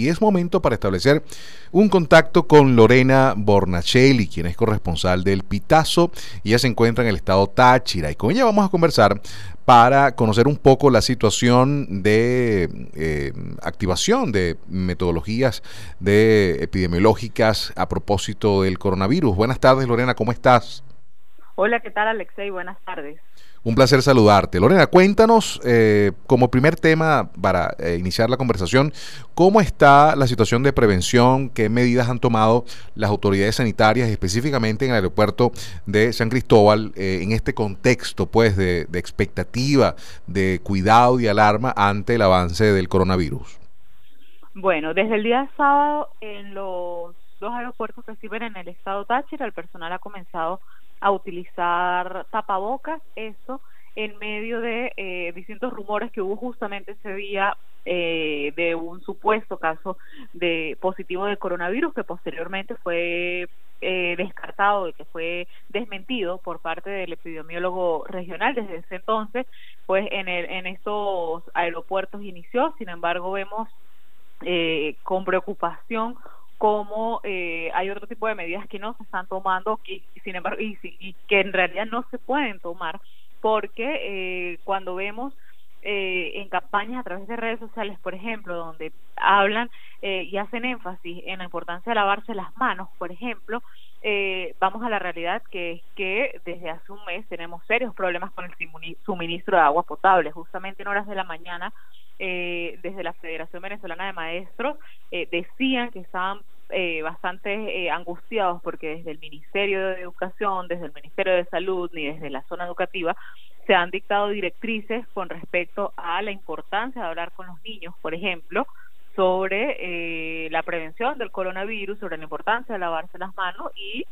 y es momento para establecer un contacto con Lorena Bornacelli, quien es corresponsal del Pitazo, ella se encuentra en el estado Táchira y con ella vamos a conversar para conocer un poco la situación de eh, activación de metodologías de epidemiológicas a propósito del coronavirus. Buenas tardes, Lorena, ¿cómo estás? Hola, ¿qué tal, Alexei? Buenas tardes. Un placer saludarte. Lorena, cuéntanos eh, como primer tema para eh, iniciar la conversación, ¿cómo está la situación de prevención? ¿Qué medidas han tomado las autoridades sanitarias, específicamente en el aeropuerto de San Cristóbal, eh, en este contexto pues de, de expectativa, de cuidado y alarma ante el avance del coronavirus? Bueno, desde el día sábado en los dos aeropuertos que sirven en el estado Táchira, el personal ha comenzado a utilizar tapabocas, eso en medio de eh, distintos rumores que hubo justamente ese día eh, de un supuesto caso de positivo de coronavirus que posteriormente fue eh, descartado y que fue desmentido por parte del epidemiólogo regional desde ese entonces pues en el, en estos aeropuertos inició. Sin embargo vemos eh, con preocupación cómo eh, hay otro tipo de medidas que no se están tomando y sin embargo y, y que en realidad no se pueden tomar porque eh, cuando vemos eh, en campañas a través de redes sociales, por ejemplo, donde hablan eh, y hacen énfasis en la importancia de lavarse las manos, por ejemplo, eh, vamos a la realidad que es que desde hace un mes tenemos serios problemas con el suministro de agua potable. Justamente en horas de la mañana eh, desde la Federación Venezolana de Maestros eh, decían que estaban eh, bastante eh, angustiados porque desde el Ministerio de Educación, desde el Ministerio de Salud ni desde la zona educativa se han dictado directrices con respecto a la importancia de hablar con los niños, por ejemplo, sobre eh, la prevención del coronavirus, sobre la importancia de lavarse las manos y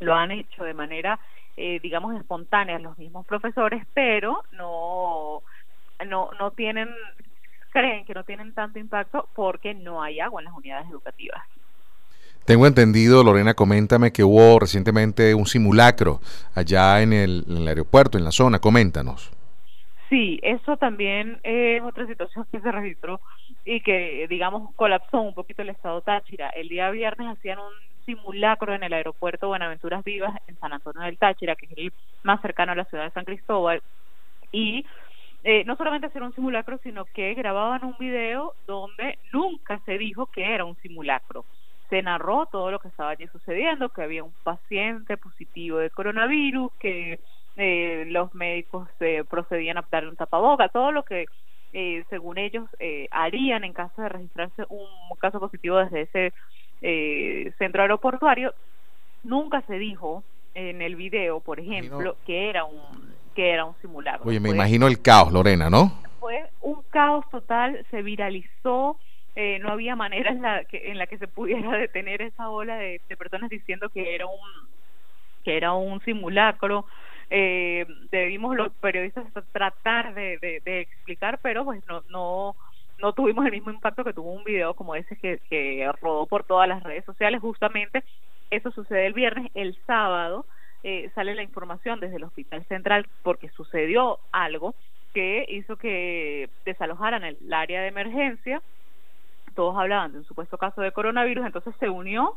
lo han hecho de manera, eh, digamos, espontánea los mismos profesores, pero no no no tienen creen que no tienen tanto impacto porque no hay agua en las unidades educativas. Tengo entendido, Lorena, coméntame que hubo recientemente un simulacro allá en el, en el aeropuerto, en la zona, coméntanos. Sí, eso también es otra situación que se registró y que, digamos, colapsó un poquito el estado Táchira. El día viernes hacían un simulacro en el aeropuerto Buenaventuras Vivas en San Antonio del Táchira, que es el más cercano a la ciudad de San Cristóbal, y eh, no solamente hacer un simulacro, sino que grababan un video donde nunca se dijo que era un simulacro. Se narró todo lo que estaba allí sucediendo, que había un paciente positivo de coronavirus, que eh, los médicos eh, procedían a darle un tapaboca, todo lo que eh, según ellos eh, harían en caso de registrarse un caso positivo desde ese eh, centro aeroportuario. Nunca se dijo en el video, por ejemplo, que era un que era un simulacro. Oye, me Fue- imagino el caos, Lorena, ¿no? fue un caos total, se viralizó, eh, no había manera en la que en la que se pudiera detener esa ola de, de personas diciendo que era un que era un simulacro. Eh, debimos los periodistas tratar de, de, explicar, pero pues no no no tuvimos el mismo impacto que tuvo un video como ese que, rodó por todas las redes sociales. Justamente eso sucede el viernes, el sábado eh, sale la información desde el Hospital Central porque sucedió algo que hizo que desalojaran el, el área de emergencia. Todos hablaban de un supuesto caso de coronavirus, entonces se unió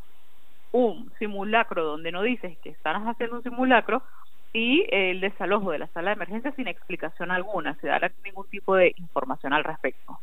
un simulacro donde no dices que estás haciendo un simulacro y el desalojo de la sala de emergencia sin explicación alguna, se da ningún tipo de información al respecto.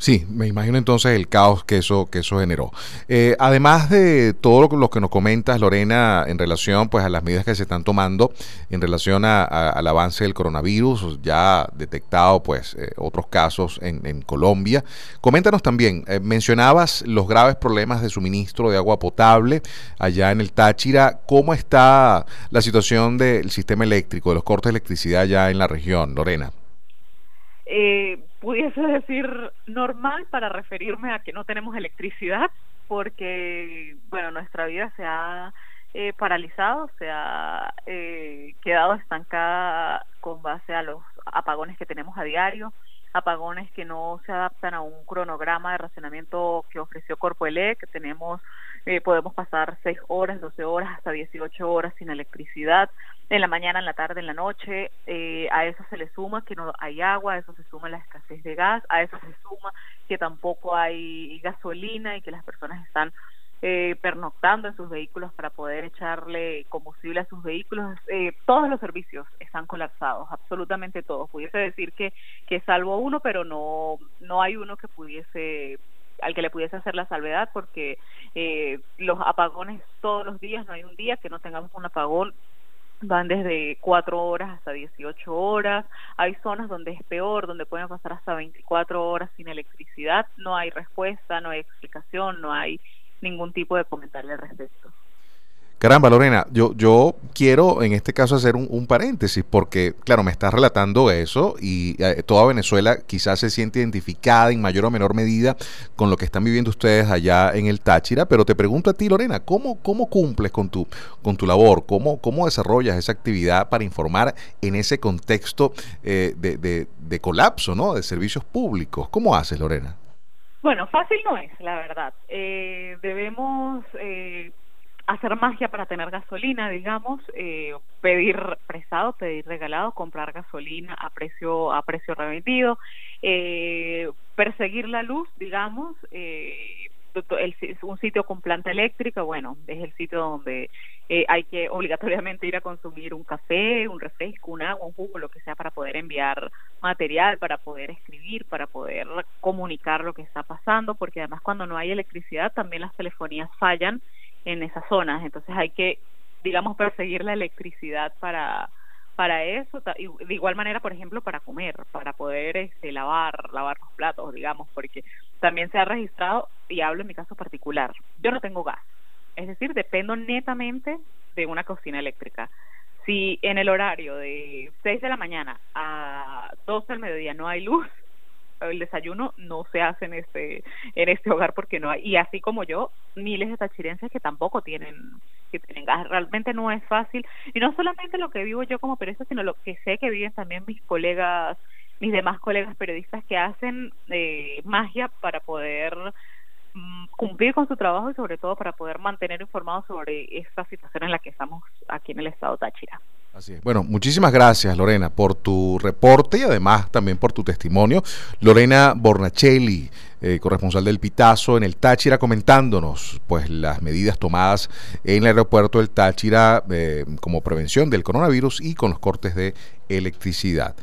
Sí, me imagino entonces el caos que eso, que eso generó. Eh, además de todo lo, que- nos comentas, Lorena, en relación pues, a las medidas que se están tomando en relación a- al avance del coronavirus, ya detectado pues, eh, otros casos en, en Colombia. Coméntanos también, eh, mencionabas los graves problemas de suministro de agua potable allá en el Táchira. ¿Cómo está la situación del sistema eléctrico, de los cortes de electricidad allá en la región, Lorena? eh, pudiese decir normal para referirme a que no tenemos electricidad porque bueno nuestra vida se ha eh, paralizado se ha eh, quedado estancada con base a los apagones que tenemos a diario apagones que no se adaptan a un cronograma de racionamiento que ofreció Corpoelec, tenemos eh, podemos pasar 6 horas, 12 horas, hasta 18 horas sin electricidad, en la mañana, en la tarde, en la noche, eh, a eso se le suma que no hay agua, a eso se suma la escasez de gas, a eso se suma que tampoco hay gasolina y que las personas están eh, pernoctando en sus vehículos para poder echarle combustible a sus vehículos. Eh, todos los servicios están colapsados, absolutamente todos. Pudiese decir que, que salvo uno, pero no, no hay uno que pudiese al que le pudiese hacer la salvedad porque eh, los apagones todos los días, no hay un día que no tengamos un apagón van desde 4 horas hasta 18 horas, hay zonas donde es peor, donde pueden pasar hasta 24 horas sin electricidad, no hay respuesta, no hay explicación, no hay ningún tipo de comentario al respecto. Caramba, Lorena, yo, yo quiero en este caso hacer un, paréntesis porque, claro, me estás relatando eso y eh, toda Venezuela quizás se siente identificada en mayor o menor medida con lo que están viviendo ustedes allá en el Táchira, pero te pregunto a ti, Lorena, ¿cómo, cómo cumples con tu, con tu labor? ¿Cómo, ¿Cómo desarrollas esa actividad para informar en ese contexto eh, de, de, de colapso, ¿no? De servicios públicos. ¿Cómo haces, Lorena? Bueno, fácil no es, la verdad. Eh, debemos eh, hacer magia para tener gasolina, digamos, eh, pedir prestado, pedir regalado, comprar gasolina a precio a precio remitido, eh, perseguir la luz, digamos, eh, el, un sitio con planta eléctrica, bueno, es el sitio donde eh, hay que obligatoriamente ir a consumir un café, un refresco, un agua, un jugo, lo que sea para poder enviar material, para poder escribir, para poder comunicar lo que está pasando, porque además cuando no hay electricidad también las telefonías fallan en esas zonas, entonces hay que, digamos, perseguir la electricidad para para eso, de igual manera, por ejemplo, para comer, para poder este, lavar, lavar los platos, digamos, porque también se ha registrado, y hablo en mi caso particular, yo no tengo gas, es decir, dependo netamente de una cocina eléctrica. Si en el horario de 6 de la mañana a 12 del mediodía no hay luz, el desayuno no se hace en este en este hogar porque no hay. Y así como yo miles de tachirenses que tampoco tienen que tienen gas. Realmente no es fácil. Y no solamente lo que vivo yo como periodista sino lo que sé que viven también mis colegas mis demás colegas periodistas que hacen eh, magia para poder cumplir con su trabajo y sobre todo para poder mantener informados sobre esta situación en la que estamos aquí en el estado Táchira. Así es. Bueno, muchísimas gracias Lorena por tu reporte y además también por tu testimonio. Lorena Bornacelli, eh, corresponsal del Pitazo en el Táchira, comentándonos pues las medidas tomadas en el aeropuerto del Táchira eh, como prevención del coronavirus y con los cortes de electricidad.